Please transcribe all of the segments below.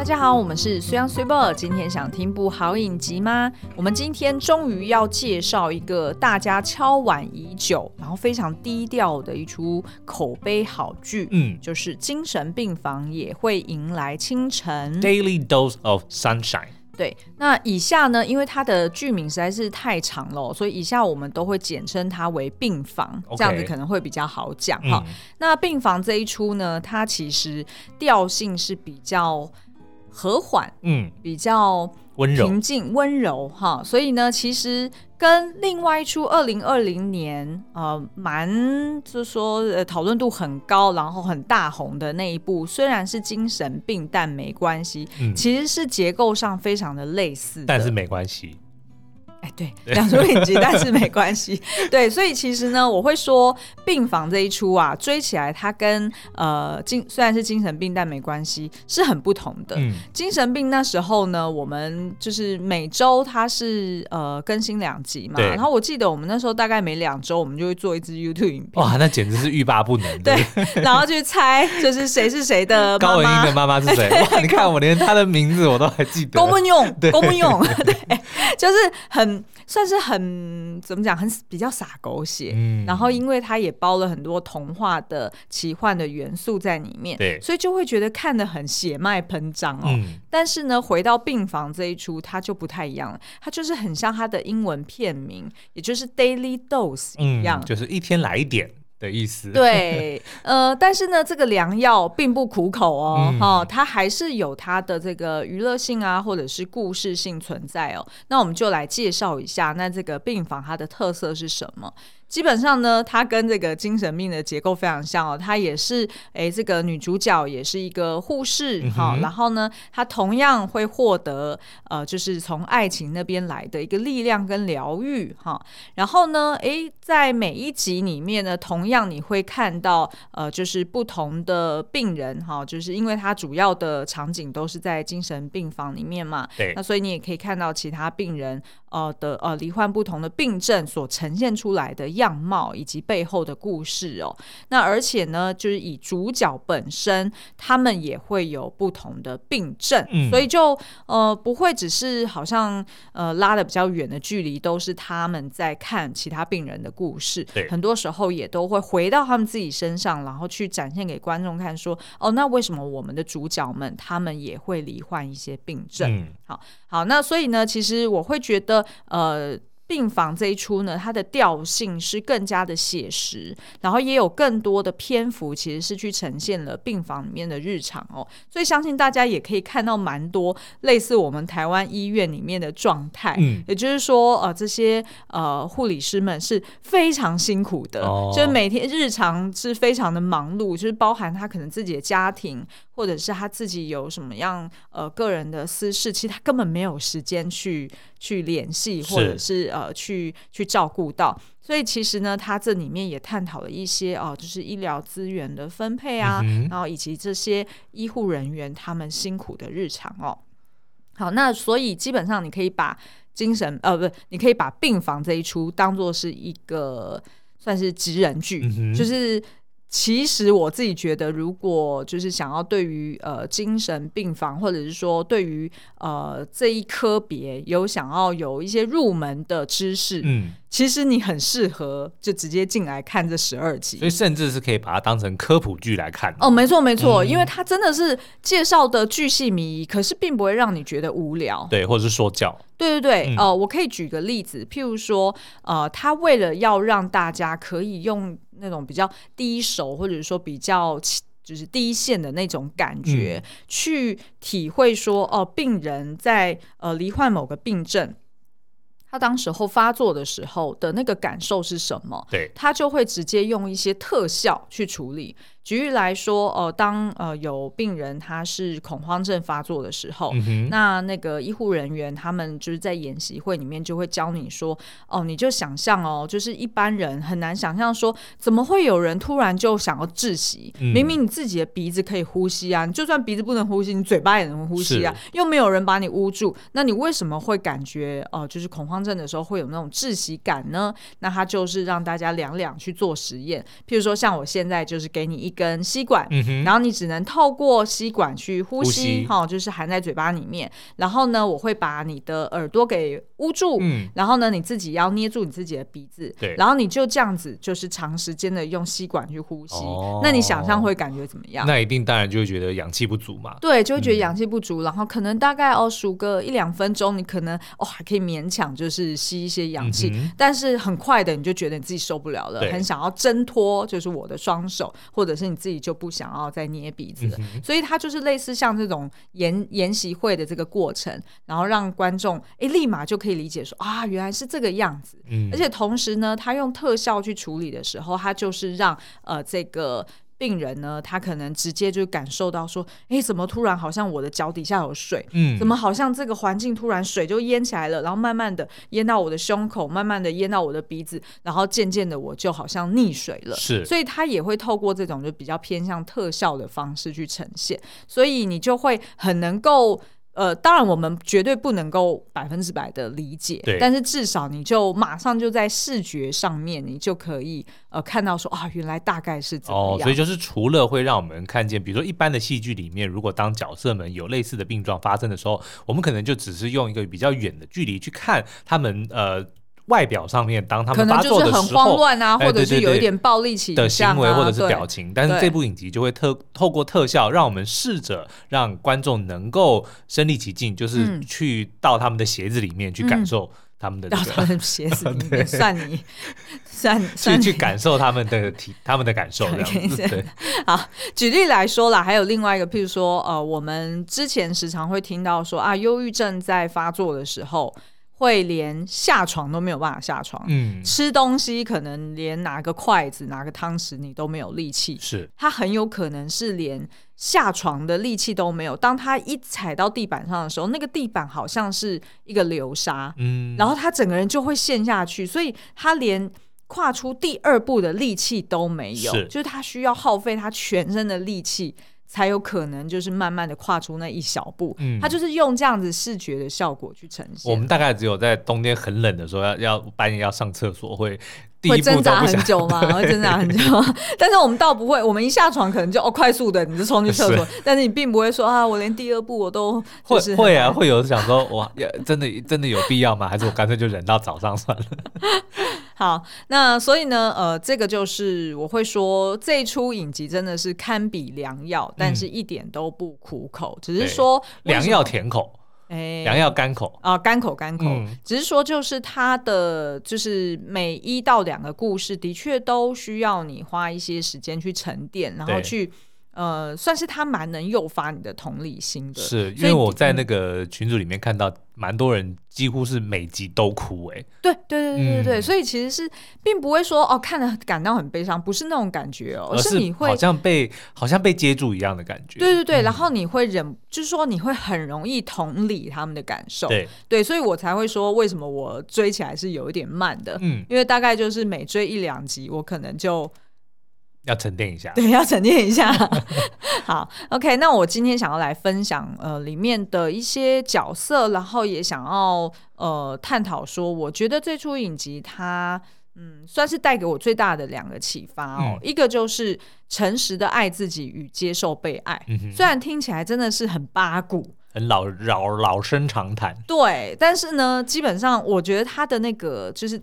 大家好，我们是虽央虽报。今天想听部好影集吗？我们今天终于要介绍一个大家敲碗已久，然后非常低调的一出口碑好剧，嗯，就是《精神病房也会迎来清晨》（Daily Dose of Sunshine）。对，那以下呢，因为它的剧名实在是太长了，所以以下我们都会简称它为病房，Okay. 这样子可能会比较好讲哈。嗯、那病房这一出呢，它其实调性是比较。和缓，嗯，比较温柔。平静温柔哈，所以呢，其实跟另外一出二零二零年呃蛮就是说呃讨论度很高，然后很大红的那一部，虽然是精神病，但没关系，嗯、其实是结构上非常的类似的，但是没关系。哎，对，两出影集，但是没关系。对，所以其实呢，我会说病房这一出啊，追起来它跟呃精虽然是精神病，但没关系，是很不同的。嗯，精神病那时候呢，我们就是每周它是呃更新两集嘛，然后我记得我们那时候大概每两周我们就会做一支 YouTube 影片。哇，那简直是欲罢不能。对，然后去猜就是谁是谁的。高文英的妈妈是谁？哇，你看我连她的名字我都还记得。公文用，公文用，对，就是很。算是很怎么讲，很比较洒狗血，嗯，然后因为它也包了很多童话的奇幻的元素在里面，对，所以就会觉得看得很血脉喷张哦。嗯，但是呢，回到病房这一出，它就不太一样了，它就是很像它的英文片名，也就是 Daily Dose 一样，嗯，就是一天来一点。的意思对，呃，但是呢，这个良药并不苦口哦，哈、嗯，它还是有它的这个娱乐性啊，或者是故事性存在哦。那我们就来介绍一下，那这个病房它的特色是什么？基本上呢，它跟这个精神病的结构非常像哦。它也是，哎，这个女主角也是一个护士哈。然后呢，她同样会获得呃，就是从爱情那边来的一个力量跟疗愈哈。然后呢，哎，在每一集里面呢，同样你会看到呃，就是不同的病人哈，就是因为它主要的场景都是在精神病房里面嘛。对。那所以你也可以看到其他病人呃的呃罹患不同的病症所呈现出来的。样貌以及背后的故事哦，那而且呢，就是以主角本身，他们也会有不同的病症，嗯、所以就呃不会只是好像呃拉的比较远的距离，都是他们在看其他病人的故事，对很多时候也都会回到他们自己身上，然后去展现给观众看说，说哦，那为什么我们的主角们他们也会罹患一些病症？嗯、好好，那所以呢，其实我会觉得呃。病房这一出呢，它的调性是更加的写实，然后也有更多的篇幅，其实是去呈现了病房里面的日常哦。所以相信大家也可以看到蛮多类似我们台湾医院里面的状态。嗯，也就是说，呃，这些呃护理师们是非常辛苦的，哦、就是每天日常是非常的忙碌，就是包含他可能自己的家庭，或者是他自己有什么样呃个人的私事，其实他根本没有时间去去联系，或者是呃。呃，去去照顾到，所以其实呢，他这里面也探讨了一些哦，就是医疗资源的分配啊，嗯、然后以及这些医护人员他们辛苦的日常哦。好，那所以基本上你可以把精神呃，不，你可以把病房这一出当做是一个算是职人剧，嗯、就是。其实我自己觉得，如果就是想要对于呃精神病房，或者是说对于呃这一科别有想要有一些入门的知识，嗯。其实你很适合就直接进来看这十二集，所以甚至是可以把它当成科普剧来看。哦，没错没错，嗯、因为它真的是介绍的巨细靡遗，可是并不会让你觉得无聊。对，或者是说教。对对对，嗯、呃，我可以举个例子，譬如说，呃，他为了要让大家可以用那种比较第一手，或者说比较就是第一线的那种感觉，嗯、去体会说，哦、呃，病人在呃罹患某个病症。他当时候发作的时候的那个感受是什么？对，他就会直接用一些特效去处理。举例来说，呃，当呃有病人他是恐慌症发作的时候，嗯、那那个医护人员他们就是在演习会里面就会教你说，哦，你就想象哦，就是一般人很难想象说，怎么会有人突然就想要窒息？嗯、明明你自己的鼻子可以呼吸啊，你就算鼻子不能呼吸，你嘴巴也能呼吸啊，又没有人把你捂住，那你为什么会感觉哦、呃，就是恐慌症的时候会有那种窒息感呢？那他就是让大家两两去做实验，譬如说像我现在就是给你一。根吸管，嗯，然后你只能透过吸管去呼吸，就是含在嘴巴里面。然后呢，我会把你的耳朵给捂住，嗯，然后呢，你自己要捏住你自己的鼻子，对，然后你就这样子，就是长时间的用吸管去呼吸。哦，那你想象会感觉怎么样？那一定当然就会觉得氧气不足嘛。对，就会觉得氧气不足，嗯、然后可能大概哦数个一两分钟，你可能哦还可以勉强就是吸一些氧气，嗯、但是很快的你就觉得你自己受不了了，很想要挣脱，就是我的双手，或者是你自己就不想要再捏鼻子了。嗯、所以它就是类似像这种研研习会的这个过程，然后让观众哎立马就可以理解说啊原来是这个样子，嗯、而且同时呢，他用特效去处理的时候，他就是让呃这个。病人呢，他可能直接就感受到说，哎，怎么突然好像我的脚底下有水？嗯，怎么好像这个环境突然水就淹起来了，然后慢慢的淹到我的胸口，慢慢的淹到我的鼻子，然后渐渐的我就好像溺水了。是，所以他也会透过这种就比较偏向特效的方式去呈现，所以你就会很能够。呃，当然我们绝对不能够百分之百的理解，但是至少你就马上就在视觉上面，你就可以呃看到说啊，原来大概是怎么样。哦，所以就是除了会让我们看见，比如说一般的戏剧里面，如果当角色们有类似的病状发生的时候，我们可能就只是用一个比较远的距离去看他们呃。外表上面，当他们发作的时候，可能就是很慌乱啊，或者是有一点暴力的行为，或者是表情。但是这部影集就会特透过特效，让我们试着让观众能够身临其境，就是去到他们的鞋子里面去感受他们的、这个嗯、到他们的鞋子里面，算你 算算去感受他们的体 他们的感受这样子。对，好，举例来说啦，还有另外一个，譬如说，呃，我们之前时常会听到说啊，忧郁症在发作的时候。会连下床都没有办法下床，嗯，吃东西可能连拿个筷子、拿个汤匙你都没有力气，是，他很有可能是连下床的力气都没有。当他一踩到地板上的时候，那个地板好像是一个流沙，嗯，然后他整个人就会陷下去，所以他连跨出第二步的力气都没有，是，就是他需要耗费他全身的力气。才有可能就是慢慢的跨出那一小步，嗯，他就是用这样子视觉的效果去呈现。我们大概只有在冬天很冷的时候要，要要半夜要上厕所会 会挣扎很久吗？会挣扎很久，但是我们倒不会，我们一下床可能就哦快速的你就冲去厕所，但是你并不会说啊，我连第二步我都会会啊，会有想说哇，真的真的有必要吗？还是我干脆就忍到早上算了。好，那所以呢，呃，这个就是我会说这一出影集真的是堪比良药，但是一点都不苦口，嗯、只是说良药甜口，哎，良药甘口啊，甘口甘口，嗯、只是说就是它的就是每一到两个故事的确都需要你花一些时间去沉淀，然后去。呃，算是他蛮能诱发你的同理心的，是因为我在那个群组里面看到蛮多人几乎是每集都哭哎、欸，对对对对对对，嗯、所以其实是并不会说哦看了感到很悲伤，不是那种感觉哦，而是你会好像被好像被接住一样的感觉，对对对，嗯、然后你会忍，就是说你会很容易同理他们的感受，对。对，所以我才会说为什么我追起来是有一点慢的，嗯，因为大概就是每追一两集，我可能就。要沉淀一下，对，要沉淀一下。好，OK，那我今天想要来分享呃里面的一些角色，然后也想要呃探讨说，我觉得最初影集它嗯算是带给我最大的两个启发哦，嗯、一个就是诚实的爱自己与接受被爱，嗯、虽然听起来真的是很八股，很老老老生常谈，对，但是呢，基本上我觉得他的那个就是。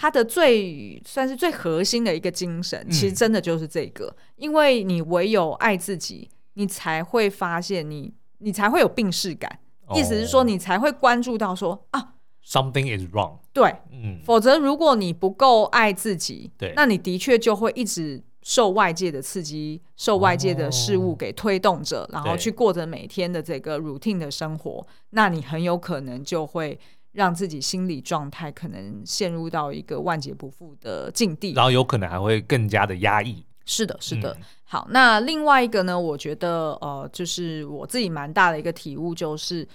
他的最算是最核心的一个精神，其实真的就是这个，嗯、因为你唯有爱自己，你才会发现你，你才会有病视感。哦、意思是说，你才会关注到说啊，something is wrong。对，嗯，否则如果你不够爱自己，对，那你的确就会一直受外界的刺激，受外界的事物给推动着，哦、然后去过着每天的这个 routine 的生活，那你很有可能就会。让自己心理状态可能陷入到一个万劫不复的境地，然后有可能还会更加的压抑。是的，是的。嗯、好，那另外一个呢？我觉得呃，就是我自己蛮大的一个体悟，就是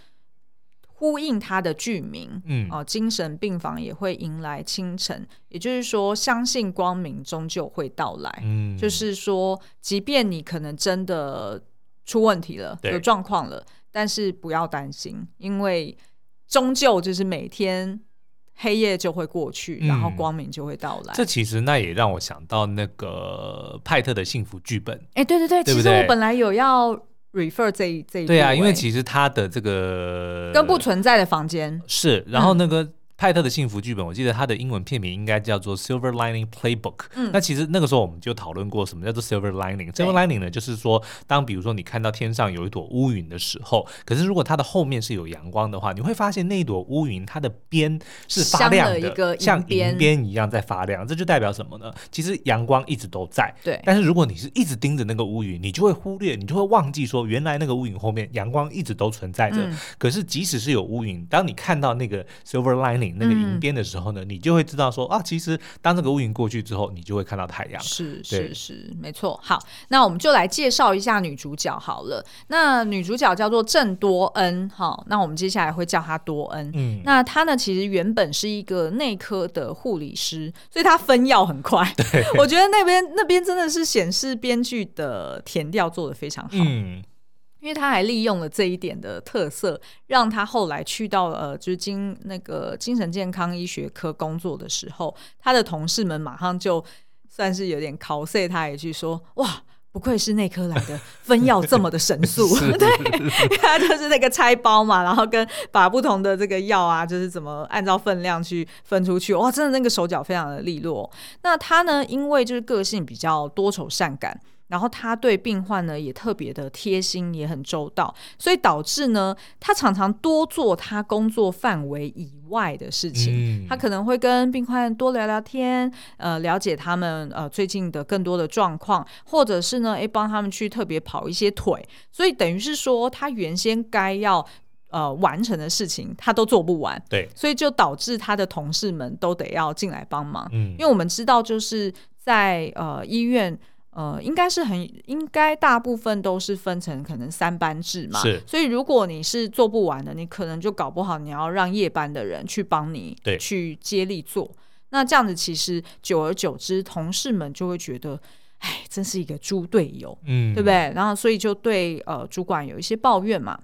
呼应他的剧名，嗯，哦、呃，精神病房也会迎来清晨，也就是说，相信光明终究会到来。嗯，就是说，即便你可能真的出问题了，有状况了，但是不要担心，因为。终究就是每天黑夜就会过去，然后光明就会到来。嗯、这其实那也让我想到那个派特的幸福剧本。哎，对对对，对对其实我本来有要 refer 这一这一对啊，因为其实他的这个跟不存在的房间是，然后那个。嗯派特的幸福剧本，我记得他的英文片名应该叫做《Silver Lining Playbook》。嗯，那其实那个时候我们就讨论过什么叫做 Silver Lining。Silver Lining 呢，就是说，当比如说你看到天上有一朵乌云的时候，可是如果它的后面是有阳光的话，你会发现那一朵乌云它的边是发亮的，的像银边一样在发亮。这就代表什么呢？其实阳光一直都在。对。但是如果你是一直盯着那个乌云，你就会忽略，你就会忘记说，原来那个乌云后面阳光一直都存在着。嗯。可是即使是有乌云，当你看到那个 Silver Lining 那个银边的时候呢，你就会知道说啊，其实当这个乌云过去之后，你就会看到太阳。是是是，没错。好，那我们就来介绍一下女主角好了。那女主角叫做郑多恩，好，那我们接下来会叫她多恩。嗯，那她呢，其实原本是一个内科的护理师，所以她分药很快。对，我觉得那边那边真的是显示编剧的填调做的非常好。嗯。因为他还利用了这一点的特色，让他后来去到呃，就是精那个精神健康医学科工作的时候，他的同事们马上就算是有点 cos 他一句说：“哇，不愧是内科来的，分药这么的神速。”对，他就是那个拆包嘛，然后跟把不同的这个药啊，就是怎么按照分量去分出去，哇，真的那个手脚非常的利落。那他呢，因为就是个性比较多愁善感。然后他对病患呢也特别的贴心，也很周到，所以导致呢，他常常多做他工作范围以外的事情。嗯、他可能会跟病患多聊聊天，呃，了解他们呃最近的更多的状况，或者是呢，诶帮他们去特别跑一些腿。所以等于是说，他原先该要呃完成的事情，他都做不完。对，所以就导致他的同事们都得要进来帮忙。嗯，因为我们知道，就是在呃医院。呃，应该是很应该，大部分都是分成可能三班制嘛，是。所以如果你是做不完的，你可能就搞不好你要让夜班的人去帮你，对，去接力做。那这样子其实久而久之，同事们就会觉得，哎，真是一个猪队友，嗯，对不对？然后所以就对呃主管有一些抱怨嘛。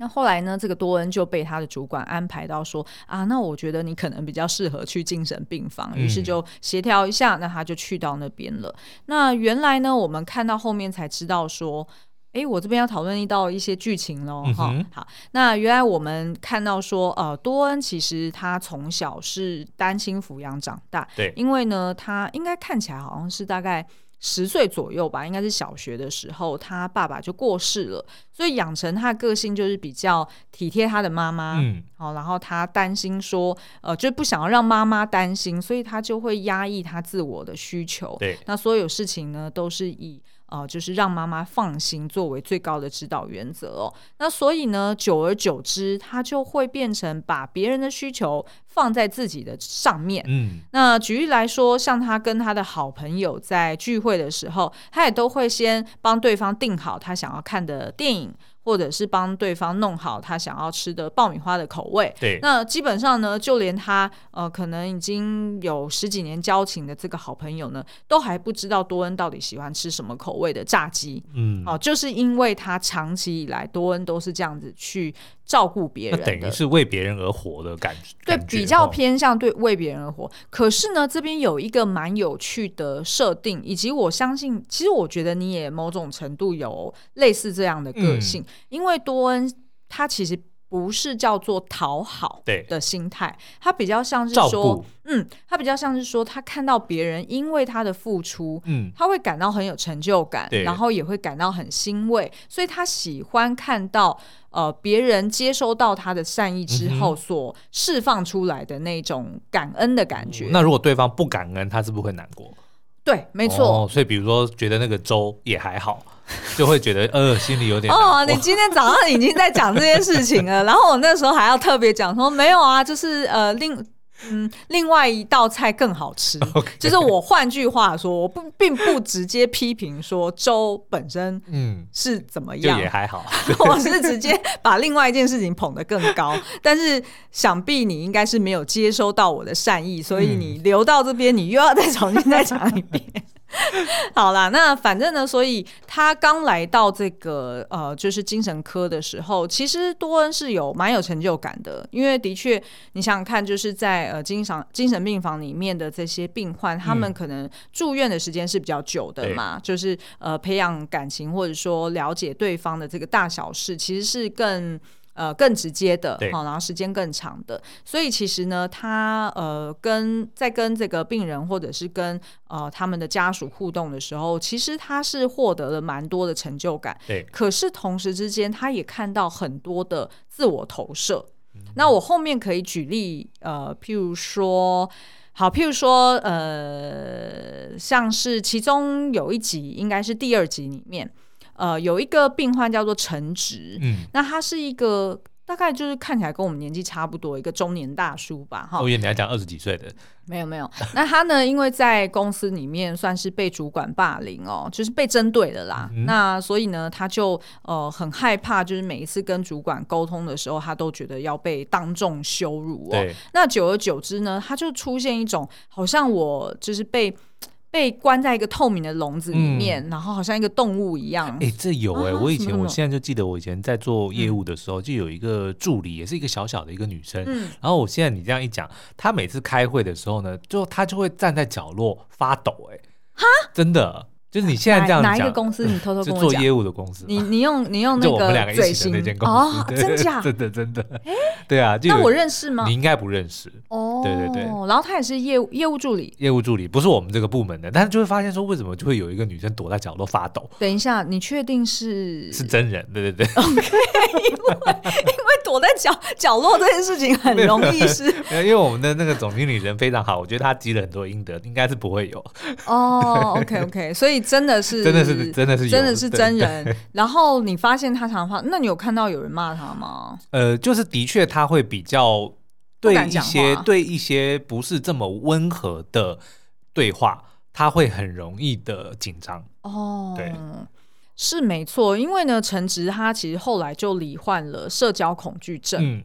那后来呢，这个多恩就被他的主管安排到说啊，那我觉得你可能比较适合去精神病房，于是就协调一下，那他就去到那边了。那原来呢，我们看到后面才知道说，哎，我这边要讨论到一些剧情喽，哈、嗯，好，那原来我们看到说，呃，多恩其实他从小是单亲抚养长大，对，因为呢，他应该看起来好像是大概。十岁左右吧，应该是小学的时候，他爸爸就过世了，所以养成他的个性就是比较体贴他的妈妈，嗯，好，然后他担心说，呃，就不想要让妈妈担心，所以他就会压抑他自我的需求，对，那所有事情呢都是以。啊、呃，就是让妈妈放心作为最高的指导原则哦。那所以呢，久而久之，他就会变成把别人的需求放在自己的上面。嗯，那举例来说，像他跟他的好朋友在聚会的时候，他也都会先帮对方定好他想要看的电影。或者是帮对方弄好他想要吃的爆米花的口味。对，那基本上呢，就连他呃可能已经有十几年交情的这个好朋友呢，都还不知道多恩到底喜欢吃什么口味的炸鸡。嗯，哦，就是因为他长期以来多恩都是这样子去照顾别人，等于是为别人而活的感觉。对，比较偏向对为别人而活。可是呢，这边有一个蛮有趣的设定，以及我相信，其实我觉得你也某种程度有类似这样的个性。嗯因为多恩他其实不是叫做讨好的心态，他比较像是说，嗯，他比较像是说，他看到别人因为他的付出，嗯，他会感到很有成就感，然后也会感到很欣慰，所以他喜欢看到呃别人接收到他的善意之后所释放出来的那种感恩的感觉。嗯，那如果对方不感恩，他是不是会难过？对，没错。哦，所以比如说觉得那个粥也还好。就会觉得呃，心里有点哦。你今天早上已经在讲这件事情了，然后我那时候还要特别讲说没有啊，就是呃另嗯另外一道菜更好吃。就是我换句话说，我不并不直接批评说粥本身嗯是怎么样，也还好。我是直接把另外一件事情捧得更高，但是想必你应该是没有接收到我的善意，所以你留到这边，你又要再重新再讲一遍。好啦，那反正呢，所以他刚来到这个呃，就是精神科的时候，其实多恩是有蛮有成就感的，因为的确，你想想看，就是在呃精神精神病房里面的这些病患，他们可能住院的时间是比较久的嘛，嗯、就是呃培养感情或者说了解对方的这个大小事，其实是更。呃，更直接的，好，然后时间更长的，所以其实呢，他呃跟在跟这个病人或者是跟呃他们的家属互动的时候，其实他是获得了蛮多的成就感。对，可是同时之间，他也看到很多的自我投射。嗯、那我后面可以举例，呃，譬如说，好，譬如说，呃，像是其中有一集，应该是第二集里面。呃，有一个病患叫做陈植，嗯，那他是一个大概就是看起来跟我们年纪差不多一个中年大叔吧，哈。我以为你要讲二十几岁的，没有没有。那他呢，因为在公司里面算是被主管霸凌哦，就是被针对的啦。嗯、那所以呢，他就呃很害怕，就是每一次跟主管沟通的时候，他都觉得要被当众羞辱哦。对那久而久之呢，他就出现一种好像我就是被。被关在一个透明的笼子里面，嗯、然后好像一个动物一样。哎、欸，这有哎、欸，啊、我以前我现在就记得，我以前在做业务的时候，嗯、就有一个助理，也是一个小小的一个女生。嗯，然后我现在你这样一讲，她每次开会的时候呢，就她就会站在角落发抖、欸。哎，哈，真的。就是你现在这样讲，哪一个公司？你偷偷跟我讲。做业务的公司。你你用你用那个嘴型。就我们两个一起的那间公司。哦，真 假？真的真的。哎，对啊。那我认识吗？你应该不认识。哦。对对对。然后他也是业务业务助理。业务助理不是我们这个部门的，但是就会发现说，为什么就会有一个女生躲在角落发抖？等一下，你确定是？是真人？对对对。OK，因为因为躲在角角落这件事情很容易是。因为我们的那个总经理人非常好，我觉得他积了很多阴德，应该是不会有。哦，OK OK，所以真的是真的。是真的是真的是真人，然后你发现他常话，那你有看到有人骂他吗？呃，就是的确他会比较对一些对一些不是这么温和的对话，他会很容易的紧张。哦，对，是没错，因为呢，陈植他其实后来就罹患了社交恐惧症，嗯，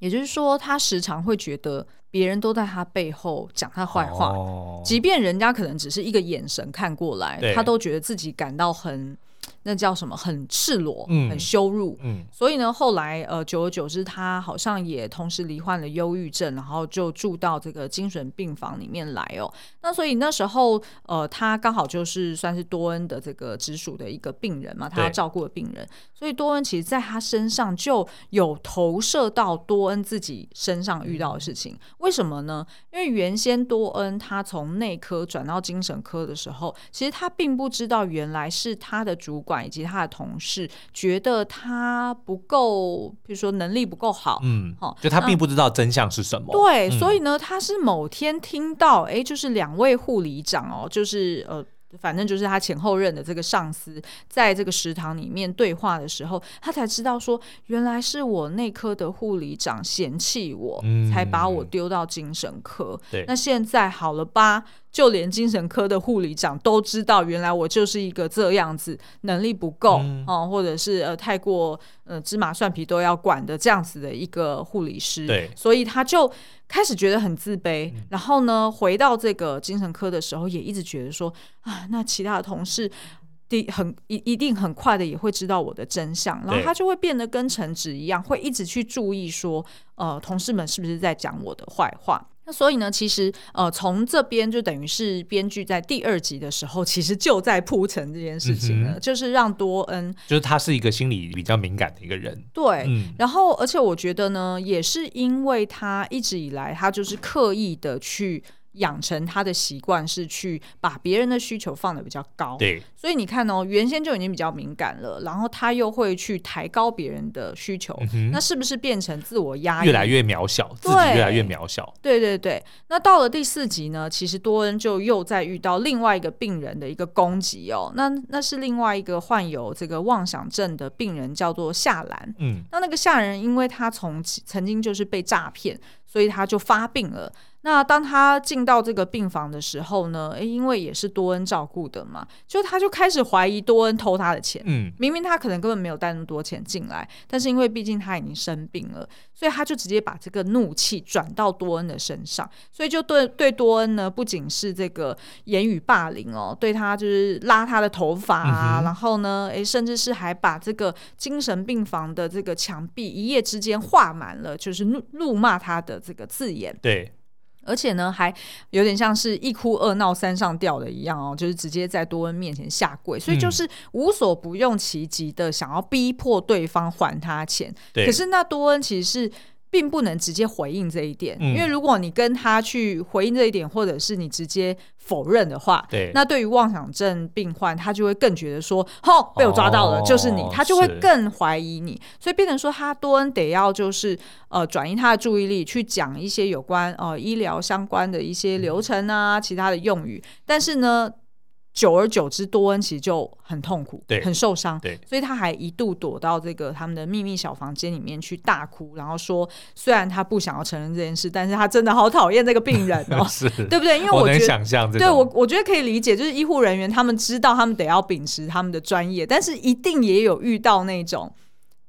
也就是说，他时常会觉得。别人都在他背后讲他坏话，哦、即便人家可能只是一个眼神看过来，他都觉得自己感到很。那叫什么？很赤裸，嗯、很羞辱。嗯、所以呢，后来呃，久而久之，他好像也同时罹患了忧郁症，然后就住到这个精神病房里面来哦。那所以那时候，呃，他刚好就是算是多恩的这个直属的一个病人嘛，他要照顾的病人。所以多恩其实在他身上就有投射到多恩自己身上遇到的事情。嗯、为什么呢？因为原先多恩他从内科转到精神科的时候，其实他并不知道原来是他的主管。以及他的同事觉得他不够，比如说能力不够好，嗯，好，就他并不知道真相是什么。对，嗯、所以呢，他是某天听到，哎，就是两位护理长哦，就是呃。反正就是他前后任的这个上司，在这个食堂里面对话的时候，他才知道说，原来是我内科的护理长嫌弃我，嗯、才把我丢到精神科。对，那现在好了吧？就连精神科的护理长都知道，原来我就是一个这样子，能力不够、或者是呃太过呃芝麻蒜皮都要管的这样子的一个护理师。对，所以他就。开始觉得很自卑，然后呢，回到这个精神科的时候，也一直觉得说啊，那其他的同事的很一一定很快的也会知道我的真相，然后他就会变得跟陈植一样，会一直去注意说，呃，同事们是不是在讲我的坏话。那所以呢，其实呃，从这边就等于是编剧在第二集的时候，其实就在铺陈这件事情了，嗯、就是让多恩，就是他是一个心理比较敏感的一个人，对，嗯、然后而且我觉得呢，也是因为他一直以来他就是刻意的去。养成他的习惯是去把别人的需求放的比较高，对，所以你看哦，原先就已经比较敏感了，然后他又会去抬高别人的需求，嗯、那是不是变成自我压抑，越来越渺小，自己越来越渺小？对对对。那到了第四集呢，其实多恩就又在遇到另外一个病人的一个攻击哦，那那是另外一个患有这个妄想症的病人，叫做夏兰。嗯，那那个夏人因为他从曾经就是被诈骗，所以他就发病了。那当他进到这个病房的时候呢，诶，因为也是多恩照顾的嘛，就他就开始怀疑多恩偷他的钱。嗯，明明他可能根本没有带那么多钱进来，但是因为毕竟他已经生病了，所以他就直接把这个怒气转到多恩的身上，所以就对对多恩呢，不仅是这个言语霸凌哦，对他就是拉他的头发啊，嗯、然后呢，诶，甚至是还把这个精神病房的这个墙壁一夜之间画满了，就是怒怒骂他的这个字眼。对。而且呢，还有点像是一哭二闹三上吊的一样哦，就是直接在多恩面前下跪，所以就是无所不用其极的想要逼迫对方还他钱。对。可是那多恩其实是。并不能直接回应这一点，嗯、因为如果你跟他去回应这一点，或者是你直接否认的话，对，那对于妄想症病患，他就会更觉得说，吼，被我抓到了，哦、就是你，他就会更怀疑你，所以变成说，他多恩得要就是呃转移他的注意力，去讲一些有关呃医疗相关的一些流程啊，嗯、其他的用语，但是呢。久而久之，多恩其实就很痛苦，对，很受伤，对，所以他还一度躲到这个他们的秘密小房间里面去大哭，然后说，虽然他不想要承认这件事，但是他真的好讨厌这个病人哦，是对不对？因为我觉得，我能想象，对我我觉得可以理解，就是医护人员他们知道他们得要秉持他们的专业，但是一定也有遇到那种。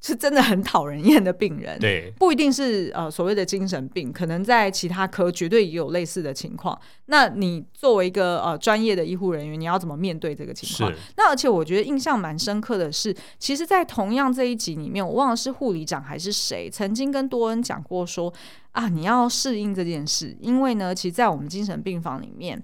是真的很讨人厌的病人，对，不一定是呃所谓的精神病，可能在其他科绝对也有类似的情况。那你作为一个呃专业的医护人员，你要怎么面对这个情况？那而且我觉得印象蛮深刻的是，其实，在同样这一集里面，我忘了是护理长还是谁曾经跟多恩讲过说啊，你要适应这件事，因为呢，其实，在我们精神病房里面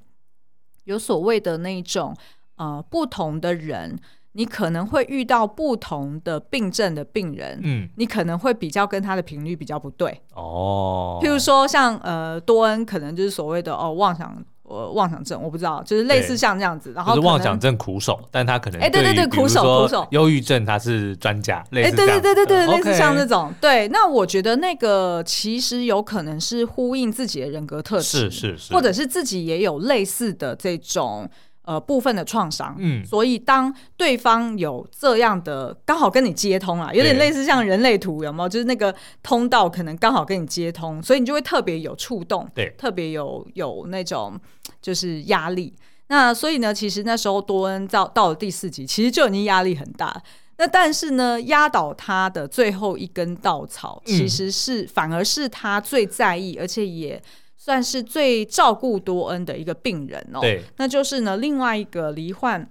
有所谓的那种呃不同的人。你可能会遇到不同的病症的病人，嗯，你可能会比较跟他的频率比较不对哦。譬如说像呃多恩，可能就是所谓的哦妄想呃妄想症，我不知道，就是类似像这样子。然后是妄想症苦手，但他可能哎对对对苦手苦手，忧郁症他是专家，类似哎对对对对对类似像这种。对，那我觉得那个其实有可能是呼应自己的人格特质，是是是，或者是自己也有类似的这种。呃，部分的创伤，嗯，所以当对方有这样的刚好跟你接通啊，有点类似像人类图，有没有？就是那个通道可能刚好跟你接通，所以你就会特别有触动，对，特别有有那种就是压力。那所以呢，其实那时候多恩到到了第四集，其实就已经压力很大。那但是呢，压倒他的最后一根稻草，其实是、嗯、反而是他最在意，而且也。算是最照顾多恩的一个病人哦，对，那就是呢，另外一个罹患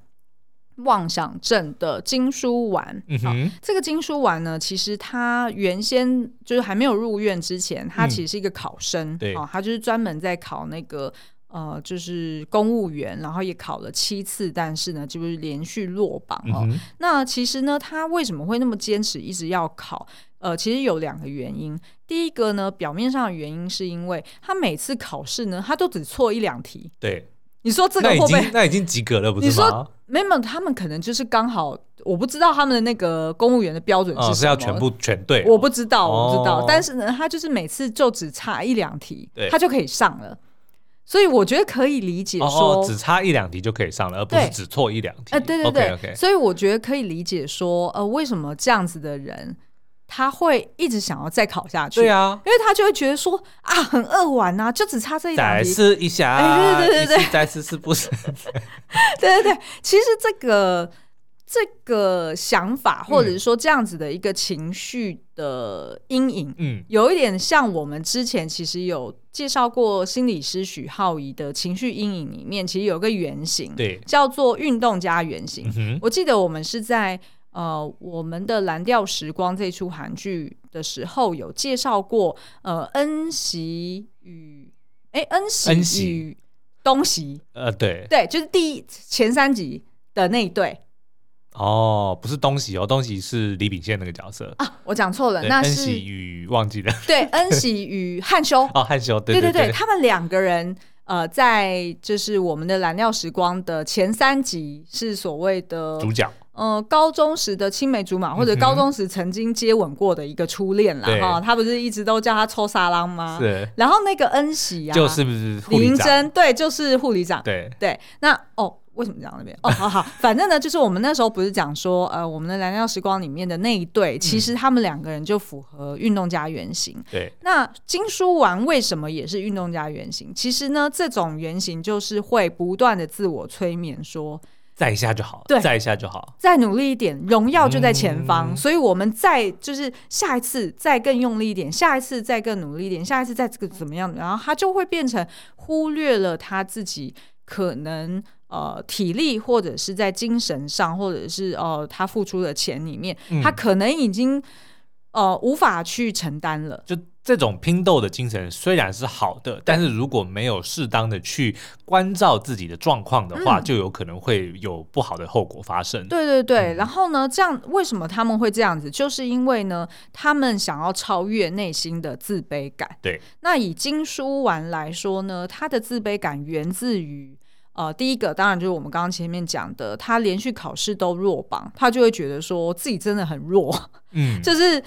妄想症的金书丸。这个金书丸呢，其实他原先就是还没有入院之前，他其实是一个考生，对、嗯，他就是专门在考那个呃，就是公务员，然后也考了七次，但是呢，就是连续落榜哦。嗯、那其实呢，他为什么会那么坚持，一直要考？呃，其实有两个原因。第一个呢，表面上的原因是因为他每次考试呢，他都只错一两题。对，你说这个会不会？那已经及格了，不是吗？你说没有，他们可能就是刚好，我不知道他们的那个公务员的标准是什么，哦、是要全部全对。我不知道，我不知道。哦、但是呢，他就是每次就只差一两题，他就可以上了。所以我觉得可以理解说，哦哦、只差一两题就可以上了，而不是只错一两题。呃，对对对。Okay, okay 所以我觉得可以理解说，呃，为什么这样子的人。他会一直想要再考下去，对啊，因为他就会觉得说啊，很扼腕呐，就只差这一两题，再试一下，哎，对对对对，再试试不是？对对对，其实这个这个想法，或者是说这样子的一个情绪的阴影，嗯，有一点像我们之前其实有介绍过心理师许浩仪的情绪阴影里面，其实有个原型，对，叫做运动家原型。嗯，我记得我们是在。呃，我们的蓝调时光这出韩剧的时候有介绍过，呃，恩熙与哎，恩熙与东熙，呃，对。对，就是第一前三集的那一对。哦，不是东熙哦，东熙是李秉宪那个角色。啊，我讲错了，那是恩熙与忘记了，对，恩熙与汉修。哦，汉修，对对对，他们两个人呃，在就是我们的蓝调时光的前三集是所谓的主角。呃，高中时的青梅竹马，或者高中时曾经接吻过的一个初恋啦。哈。他不是一直都叫他抽沙朗吗？是。然后那个恩喜啊，就是不是李银珍，对，就是护理长。对对。那哦，为什么讲那边？哦，好好，反正呢，就是我们那时候不是讲说，呃，我们的蓝调时光里面的那一对，嗯、其实他们两个人就符合运动家原型。对，那金书丸为什么也是运动家原型？其实呢，这种原型就是会不断的自我催眠，说再一下就好，对，再一下就好，再努力一点，荣耀就在前方。嗯、所以我们再就是下一次再更用力一点，下一次再更努力一点，下一次再这个怎么样？然后他就会变成忽略了他自己可能。呃，体力或者是在精神上，或者是呃，他付出的钱里面，嗯、他可能已经呃无法去承担了。就这种拼斗的精神虽然是好的，但是如果没有适当的去关照自己的状况的话，嗯、就有可能会有不好的后果发生。对对对，嗯、然后呢，这样为什么他们会这样子？就是因为呢，他们想要超越内心的自卑感。对，那以金书丸来说呢，他的自卑感源自于。呃，第一个当然就是我们刚刚前面讲的，他连续考试都落榜，他就会觉得说自己真的很弱，嗯，就是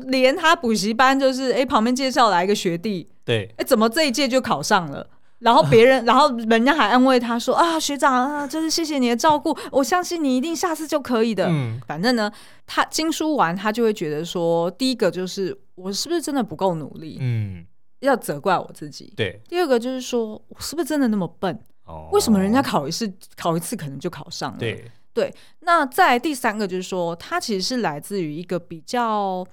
连他补习班就是哎旁边介绍来一个学弟，对，哎怎么这一届就考上了？然后别人，然后人家还安慰他说啊学长啊，就是谢谢你的照顾，我相信你一定下次就可以的。嗯，反正呢，他经书完他就会觉得说，第一个就是我是不是真的不够努力？嗯，要责怪我自己。对，第二个就是说我是不是真的那么笨？哦为什么人家考一次考一次可能就考上了？对对，那再第三个就是说，他其实是来自于一个比较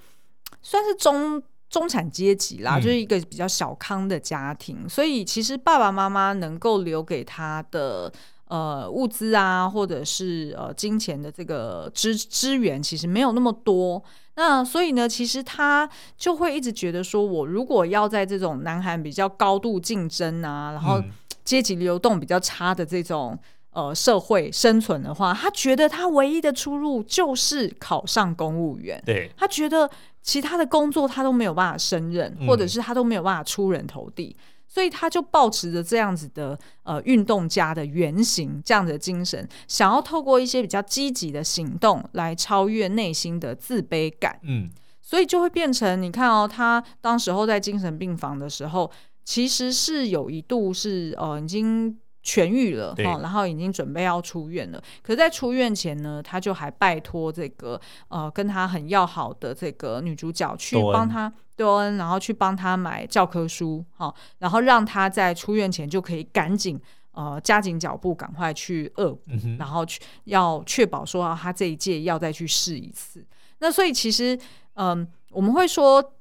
算是中中产阶级啦，嗯、就是一个比较小康的家庭，所以其实爸爸妈妈能够留给他的呃物资啊，或者是呃金钱的这个支支援，其实没有那么多。那所以呢，其实他就会一直觉得说，我如果要在这种南韩比较高度竞争啊，然后。阶级流动比较差的这种呃社会生存的话，他觉得他唯一的出路就是考上公务员。对，他觉得其他的工作他都没有办法胜任，或者是他都没有办法出人头地，嗯、所以他就抱持着这样子的呃运动家的原型，这样子的精神，想要透过一些比较积极的行动来超越内心的自卑感。嗯，所以就会变成你看哦，他当时候在精神病房的时候。其实是有一度是呃已经痊愈了然后已经准备要出院了。可是在出院前呢，他就还拜托这个呃跟他很要好的这个女主角去帮他多恩，然后去帮他买教科书哈、哦，然后让他在出院前就可以赶紧呃加紧脚步，赶快去恶补，嗯、然后去要确保说、啊、他这一届要再去试一次。那所以其实嗯、呃、我们会说。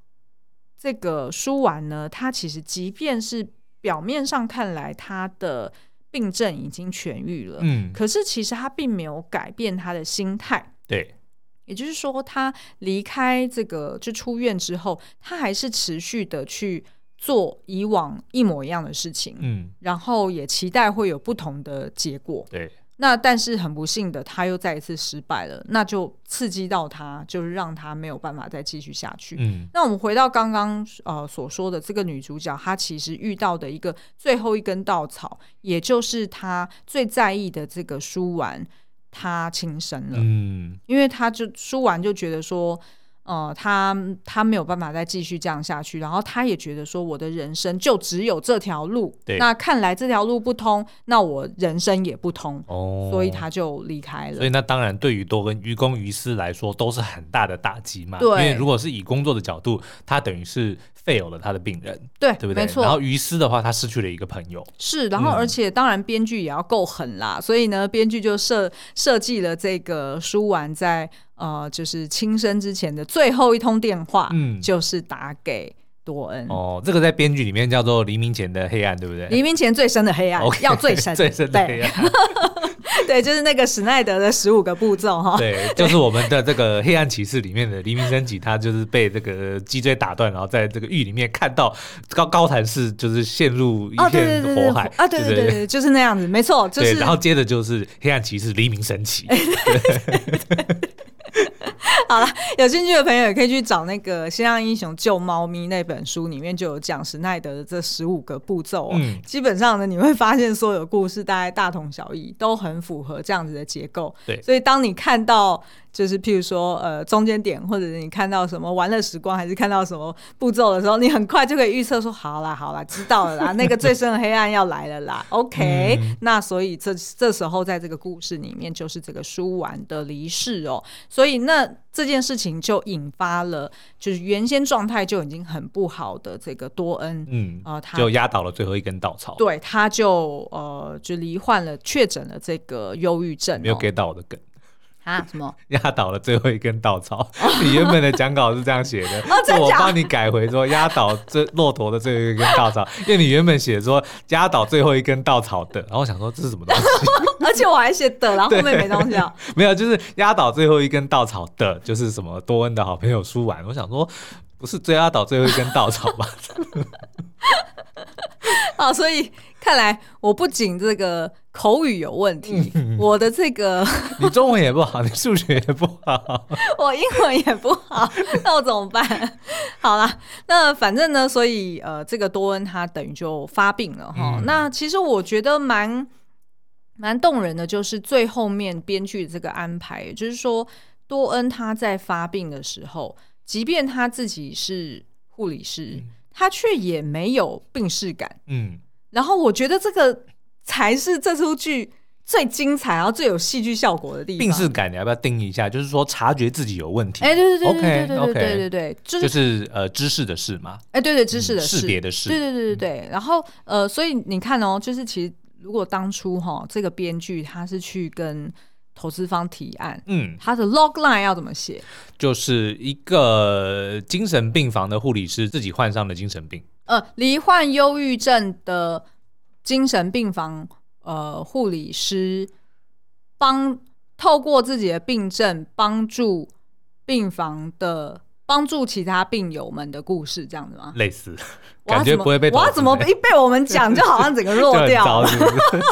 这个书完呢，他其实即便是表面上看来他的病症已经痊愈了，嗯，可是其实他并没有改变他的心态，对，也就是说，他离开这个就出院之后，他还是持续的去做以往一模一样的事情，嗯，然后也期待会有不同的结果，对。那但是很不幸的，他又再一次失败了，那就刺激到他，就是让他没有办法再继续下去。嗯，那我们回到刚刚呃所说的这个女主角，她其实遇到的一个最后一根稻草，也就是她最在意的这个书完，她轻生了。嗯，因为她就书完就觉得说。呃，他他没有办法再继续这样下去，然后他也觉得说，我的人生就只有这条路。对那看来这条路不通，那我人生也不通。哦，所以他就离开了。所以那当然，对于多跟于公于私来说，都是很大的打击嘛。对，因为如果是以工作的角度，他等于是。废了他的病人，对对不对？没错。然后于斯的话，他失去了一个朋友。是，然后而且当然编剧也要够狠啦，嗯、所以呢，编剧就设设计了这个书丸在呃，就是轻生之前的最后一通电话，嗯，就是打给多恩。哦，这个在编剧里面叫做黎明前的黑暗，对不对？黎明前最深的黑暗，Okay, 要最深 最深的黑暗。对，就是那个史奈德的十五个步骤哈。对，就是我们的这个黑暗骑士里面的黎明升起，他就是被这个脊椎打断，然后在这个狱里面看到高高谭市就是陷入一片火海啊，对对对对，就是那样子，没错，就是。然后接着就是黑暗骑士黎明升起。好了，有兴趣的朋友也可以去找那个《新浪英雄救猫咪》那本书，里面就有讲史奈德的这十五个步骤。嗯，基本上呢，你会发现所有故事大概大同小异，都很符合这样子的结构。对，所以当你看到就是譬如说呃中间点，或者是你看到什么玩乐时光，还是看到什么步骤的时候，你很快就可以预测说，好啦好啦，知道了啦，那个最深的黑暗要来了啦。OK，、嗯、那所以这这时候在这个故事里面，就是这个书丸的离世哦，所以那这件事情就引发了，就是原先状态就已经很不好的这个多恩，嗯啊，他、呃、就压倒了最后一根稻草，对，他就呃就罹患了确诊了这个忧郁症、哦，没有 get 到我的梗。啊？什么？压倒了最后一根稻草。你原本的讲稿是这样写的，哦、我帮你改回说压倒这骆驼的最后一根稻草，因为你原本写说压倒最后一根稻草的，然后我想说这是什么东西？而且我还写的，然后后面没东西了。没有，就是压倒最后一根稻草的，就是什么多恩的好朋友舒婉。我想说，不是最压倒最后一根稻草吧？好，所以看来我不仅这个口语有问题，嗯、我的这个 你中文也不好，你数学也不好，我英文也不好，那我怎么办？好啦，那反正呢，所以呃，这个多恩他等于就发病了哈。嗯、那其实我觉得蛮蛮动人的，就是最后面编剧这个安排，就是说多恩他在发病的时候，即便他自己是护理师。嗯他却也没有病逝感，嗯，然后我觉得这个才是这出剧最精彩，然后最有戏剧效果的地方。病逝感你要不要定义一下？就是说察觉自己有问题。哎，对对对对对对对对对对，就是呃知识的事嘛。哎，对对，知识的事识别的事。对对对对对。然后呃，所以你看哦，就是其实如果当初哈这个编剧他是去跟。投资方提案，嗯，他的 logline 要怎么写？就是一个精神病房的护理师自己患上了精神病，呃，罹患忧郁症的精神病房呃护理师帮透过自己的病症帮助病房的。帮助其他病友们的故事，这样子吗？类似，感觉不会被我要怎么一被我们讲，就好像整个落 掉了。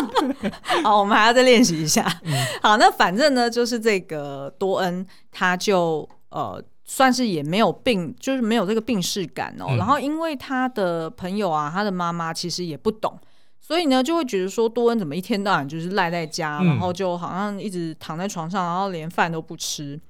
好，我们还要再练习一下。嗯、好，那反正呢，就是这个多恩，他就呃，算是也没有病，就是没有这个病逝感哦。嗯、然后，因为他的朋友啊，他的妈妈其实也不懂，所以呢，就会觉得说多恩怎么一天到晚就是赖在家，嗯、然后就好像一直躺在床上，然后连饭都不吃。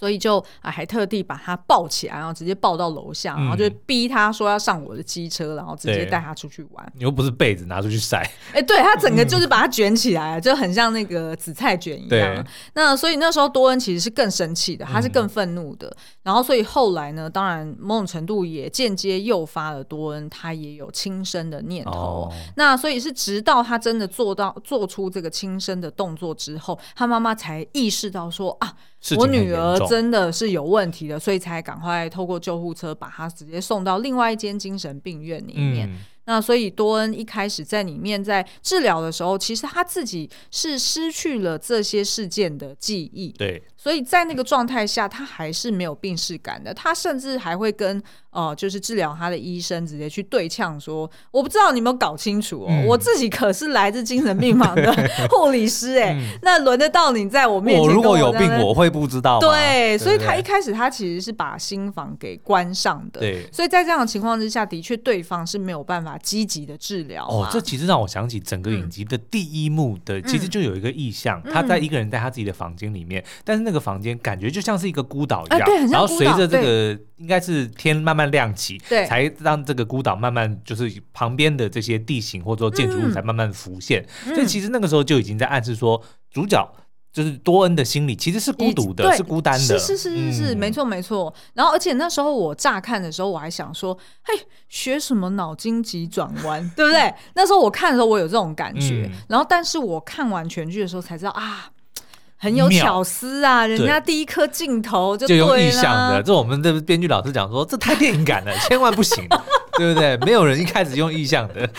所以就啊，还特地把他抱起来，然后直接抱到楼下，嗯、然后就逼他说要上我的机车，然后直接带他出去玩。你又不是被子拿出去晒，哎、欸，对他整个就是把它卷起来，嗯、就很像那个紫菜卷一样。那所以那时候多恩其实是更生气的，他是更愤怒的。嗯、然后所以后来呢，当然某种程度也间接诱发了多恩，他也有轻生的念头。哦、那所以是直到他真的做到做出这个轻生的动作之后，他妈妈才意识到说啊。我女儿真的是有问题的，所以才赶快透过救护车把她直接送到另外一间精神病院里面。嗯那所以多恩一开始在里面在治疗的时候，其实他自己是失去了这些事件的记忆。对，所以在那个状态下，他还是没有病识感的。他甚至还会跟呃，就是治疗他的医生直接去对呛说：“我不知道你有没有搞清楚哦，嗯、我自己可是来自精神病房的 护理师哎、欸，嗯、那轮得到你在我面前我？我如果有病，我会不知道？对，所以他一开始他其实是把心房给关上的。对，所以在这样的情况之下，的确对方是没有办法。积极的治疗哦，这其实让我想起整个影集的第一幕的，嗯、其实就有一个意象，嗯、他在一个人在他自己的房间里面，嗯、但是那个房间感觉就像是一个孤岛一样，啊、然后随着这个应该是天慢慢亮起，对才让这个孤岛慢慢就是旁边的这些地形或者说建筑物才慢慢浮现，嗯、所以其实那个时候就已经在暗示说主角。就是多恩的心里其实是孤独的，是孤单的，是是是是是，嗯、没错没错。然后，而且那时候我乍看的时候，我还想说，嘿，学什么脑筋急转弯，对不对？那时候我看的时候，我有这种感觉。嗯、然后，但是我看完全剧的时候才知道啊，很有巧思啊，人家第一颗镜头就，就用意象的。这我们的编剧老师讲说，这太电影感了，千万不行，对不对？没有人一开始用意象的。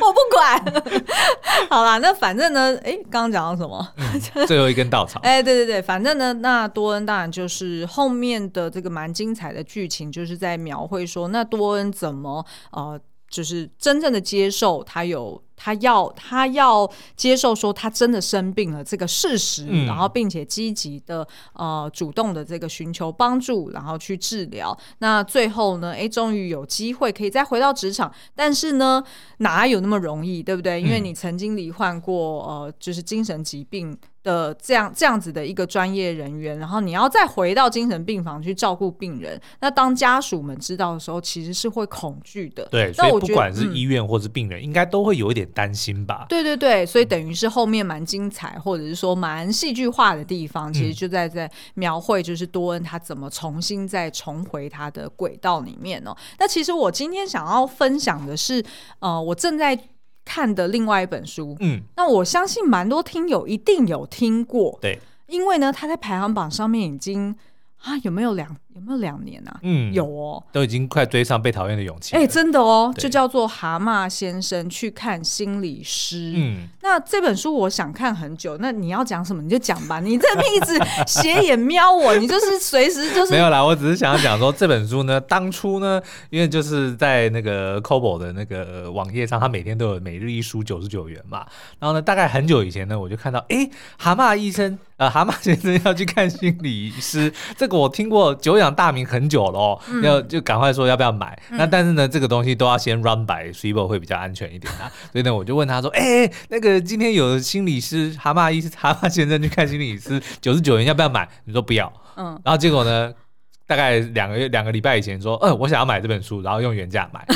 我不管，好啦，那反正呢，哎，刚刚讲到什么？嗯，最后一根稻草。哎，对对对，反正呢，那多恩当然就是后面的这个蛮精彩的剧情，就是在描绘说，那多恩怎么呃。就是真正的接受，他有他要他要接受说他真的生病了这个事实，嗯、然后并且积极的呃主动的这个寻求帮助，然后去治疗。那最后呢，哎，终于有机会可以再回到职场，但是呢，哪有那么容易，对不对？因为你曾经罹患过呃就是精神疾病的这样这样子的一个专业人员，然后你要再回到精神病房去照顾病人，那当家属们知道的时候，其实是会恐惧的。对，所以不管是医院或是病人，嗯、应该都会有一点担心吧？对对对，所以等于是后面蛮精彩，或者是说蛮戏剧化的地方，其实就在在描绘，就是多恩他怎么重新再重回他的轨道里面哦。那其实我今天想要分享的是，呃，我正在。看的另外一本书，嗯，那我相信蛮多听友一定有听过，对，因为呢，他在排行榜上面已经啊，有没有两？有没有两年啊？嗯，有哦，都已经快追上被讨厌的勇气。哎，真的哦，就叫做《蛤蟆先生去看心理师》。嗯，那这本书我想看很久。那你要讲什么你就讲吧，你这边一直 斜眼瞄我，你就是随时就是没有啦。我只是想要讲说这本书呢，当初呢，因为就是在那个 Kobo 的那个网页上，他每天都有每日一书九十九元嘛。然后呢，大概很久以前呢，我就看到，哎，蛤蟆医生，呃，蛤蟆先生要去看心理师，这个我听过久。讲大名很久了哦，嗯、要就赶快说要不要买。嗯、那但是呢，这个东西都要先 run by Cibo 会比较安全一点啊。所以呢，我就问他说：“哎、欸，那个今天有心理师蛤蟆医师蛤蟆先生去看心理师，九十九元要不要买？”你说不要。嗯。然后结果呢，大概两个月两个礼拜以前说：“嗯，我想要买这本书，然后用原价买。”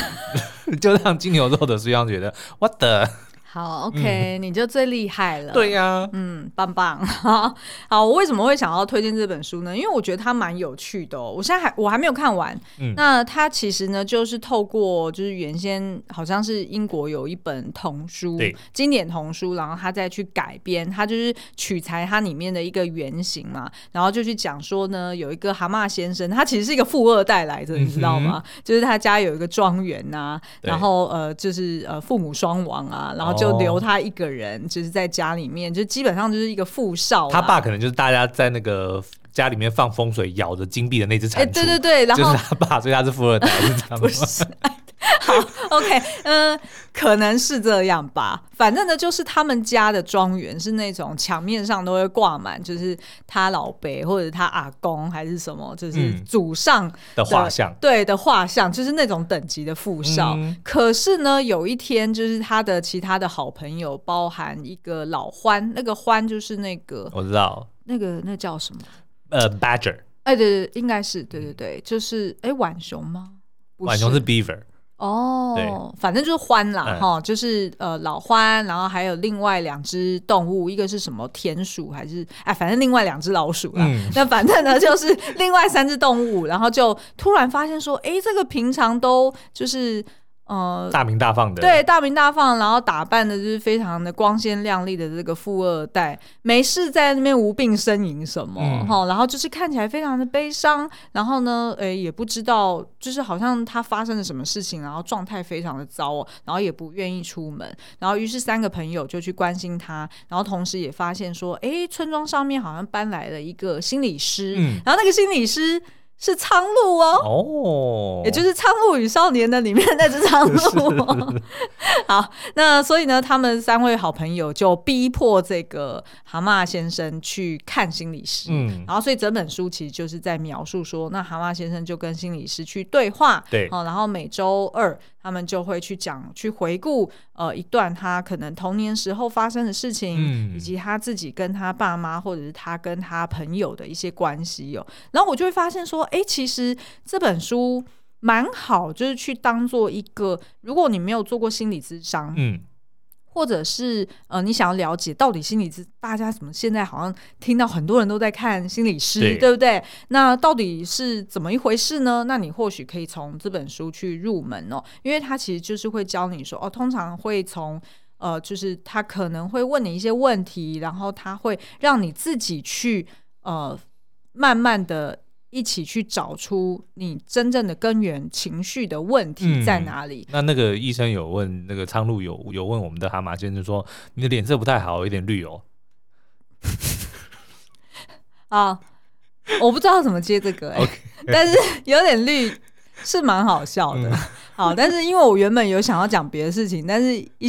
就让金牛座的书商觉得 What the。好，OK，、嗯、你就最厉害了。对呀、啊，嗯，棒棒。好，好，我为什么会想要推荐这本书呢？因为我觉得它蛮有趣的哦。我现在还我还没有看完。嗯，那它其实呢，就是透过就是原先好像是英国有一本童书，经典童书，然后他再去改编，他就是取材它里面的一个原型嘛，然后就去讲说呢，有一个蛤蟆先生，他其实是一个富二代来着，你知道吗？嗯、就是他家有一个庄园呐，对然后呃，就是呃父母双亡啊，然后就。留他一个人，就是在家里面，就基本上就是一个富少。他爸可能就是大家在那个家里面放风水咬着金币的那只蟾蜍。对对对，然后就是他爸，所以他是富二代，是这样吗？好，OK，嗯、呃，可能是这样吧。反正呢，就是他们家的庄园是那种墙面上都会挂满，就是他老伯或者他阿公还是什么，就是祖上的画像。对的画像，就是那种等级的富少。嗯、可是呢，有一天，就是他的其他的好朋友，包含一个老獾，那个獾就是那个我知道，那个那叫什么？呃、uh,，Badger。哎，对对，应该是对对对，就是哎，浣熊吗？浣熊是 Beaver。哦，反正就是獾啦，哈、嗯，就是呃老獾，然后还有另外两只动物，一个是什么田鼠还是哎，反正另外两只老鼠啦。嗯、那反正呢，就是另外三只动物，然后就突然发现说，哎，这个平常都就是。呃，大名大放的，对，大名大放，然后打扮的就是非常的光鲜亮丽的这个富二代，没事在那边无病呻吟什么哈，嗯、然后就是看起来非常的悲伤，然后呢，诶，也不知道，就是好像他发生了什么事情，然后状态非常的糟哦，然后也不愿意出门，然后于是三个朋友就去关心他，然后同时也发现说，诶，村庄上面好像搬来了一个心理师，嗯、然后那个心理师。是苍鹭哦，哦，也就是《苍鹭与少年》的里面那只苍鹭。是 好，那所以呢，他们三位好朋友就逼迫这个蛤蟆先生去看心理师。嗯，然后所以整本书其实就是在描述说，那蛤蟆先生就跟心理师去对话。对，然后每周二。他们就会去讲、去回顾，呃，一段他可能童年时候发生的事情，嗯、以及他自己跟他爸妈，或者是他跟他朋友的一些关系哦。然后我就会发现说，哎，其实这本书蛮好，就是去当做一个，如果你没有做过心理咨商，嗯。或者是呃，你想要了解到底心理师，大家怎么现在好像听到很多人都在看心理师，对，对不对？那到底是怎么一回事呢？那你或许可以从这本书去入门哦，因为他其实就是会教你说哦，通常会从呃，就是他可能会问你一些问题，然后他会让你自己去呃，慢慢的。一起去找出你真正的根源情绪的问题在哪里？嗯、那那个医生有问那个苍鹭有有问我们的蛤蟆先生说，你的脸色不太好，有点绿哦。啊，我不知道怎么接这个哎、欸，Okay. 但是有点绿是蛮好笑的。嗯、好，但是因为我原本有想要讲别的事情，但是一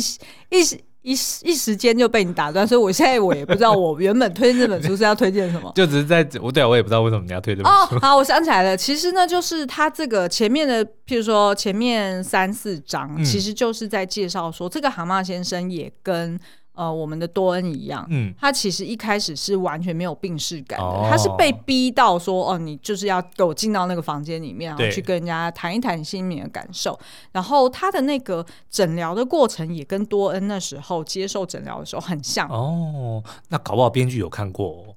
一。一时一时间就被你打断，所以我现在我也不知道我原本推荐这本书是要推荐什么，就只是在我对啊，我也不知道为什么你要推这本书。哦，好，我想起来了，其实呢，就是他这个前面的，譬如说前面三四章，其实就是在介绍说，这个蛤蟆先生也跟呃我们的多恩一样，嗯，他其实一开始是完全没有病识感的，哦、他是被逼到说哦，你就是要给我进到那个房间里面，然后去跟人家谈一谈心里面的感受。然后他的那个诊疗的过程也跟多恩那时候接受诊疗的时候很像哦。那搞不好编剧有看过、哦。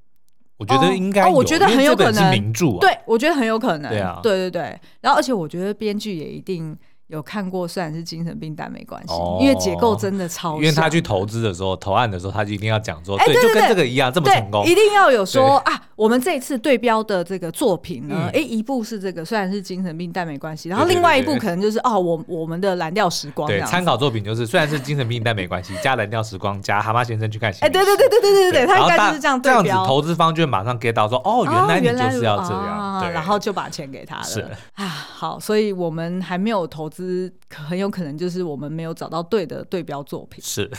我觉得应该、哦，我觉得很有可能是名著、啊。对，我觉得很有可能。对啊，对对对。然后，而且我觉得编剧也一定。有看过，虽然是精神病，但没关系，哦、因为结构真的超。因为他去投资的时候，投案的时候，他就一定要讲说，欸、对，就跟这个一样这么成功，一定要有说啊，我们这一次对标的这个作品呢，哎、一部是这个，虽然是精神病，但没关系。然后另外一部可能就是哦，我我们的蓝调时光。对，参考作品就是虽然是精神病，但没关系，加蓝调时光，加蛤蟆先生去看。哎，对对对对对对对，他应该就是这样对标。这样子，投资方就会马上 get 到说，哦，原来你就是要这样，啊、对，然后就把钱给他了。是啊，好，所以我们还没有投资可。有可能就是我们没有找到对的对标作品，是，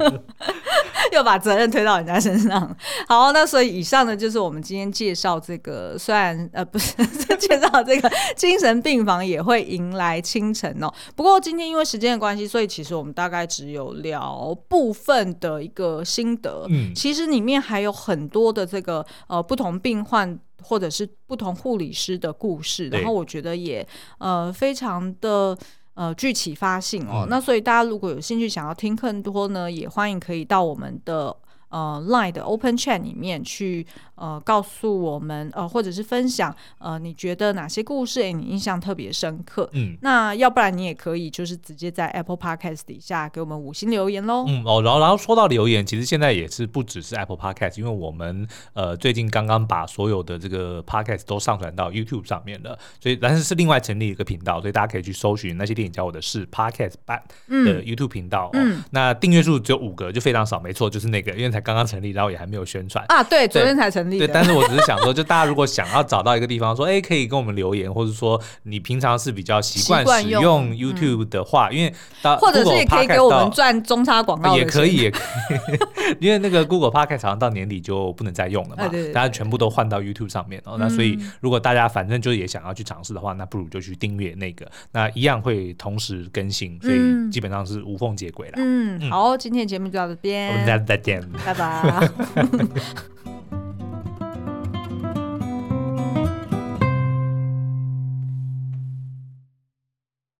又把责任推到人家身上。好，那所以以上呢，就是我们今天介绍这个，虽然呃不 是介绍这个精神病房也会迎来清晨哦。不过今天因为时间的关系，所以其实我们大概只有聊部分的一个心得。嗯，其实里面还有很多的这个呃不同病患。或者是不同护理师的故事，然后我觉得也呃非常的呃具启发性哦。嗯、那所以大家如果有兴趣想要听更多呢，也欢迎可以到我们的。呃，Line 的 Open Chat 里面去呃告诉我们呃，或者是分享呃，你觉得哪些故事诶，你印象特别深刻？嗯，那要不然你也可以就是直接在 Apple Podcast 底下给我们五星留言喽。嗯哦，然后然后说到留言，其实现在也是不只是 Apple Podcast，因为我们呃最近刚刚把所有的这个 Podcast 都上传到 YouTube 上面了，所以但是是另外成立一个频道，所以大家可以去搜寻那些电影教我的事 Podcast 版的 YouTube 频道。嗯，哦、那订阅数只有五个，就非常少，没错，就是那个，因为。才刚刚成立，然后也还没有宣传啊。对，昨天才成立。对，但是我只是想说，就大家如果想要找到一个地方，说，哎，可以跟我们留言，或者说你平常是比较习惯使用 YouTube 的话，因为或者是也可以给我们赚中差广告，也可以，也可以。因为那个 Google Podcast 好像到年底就不能再用了嘛，大家全部都换到 YouTube 上面哦。那所以如果大家反正就也想要去尝试的话，那不如就去订阅那个，那一样会同时更新，所以基本上是无缝接轨了。嗯，好，今天的节目就到这边，我们下次再见。拜拜。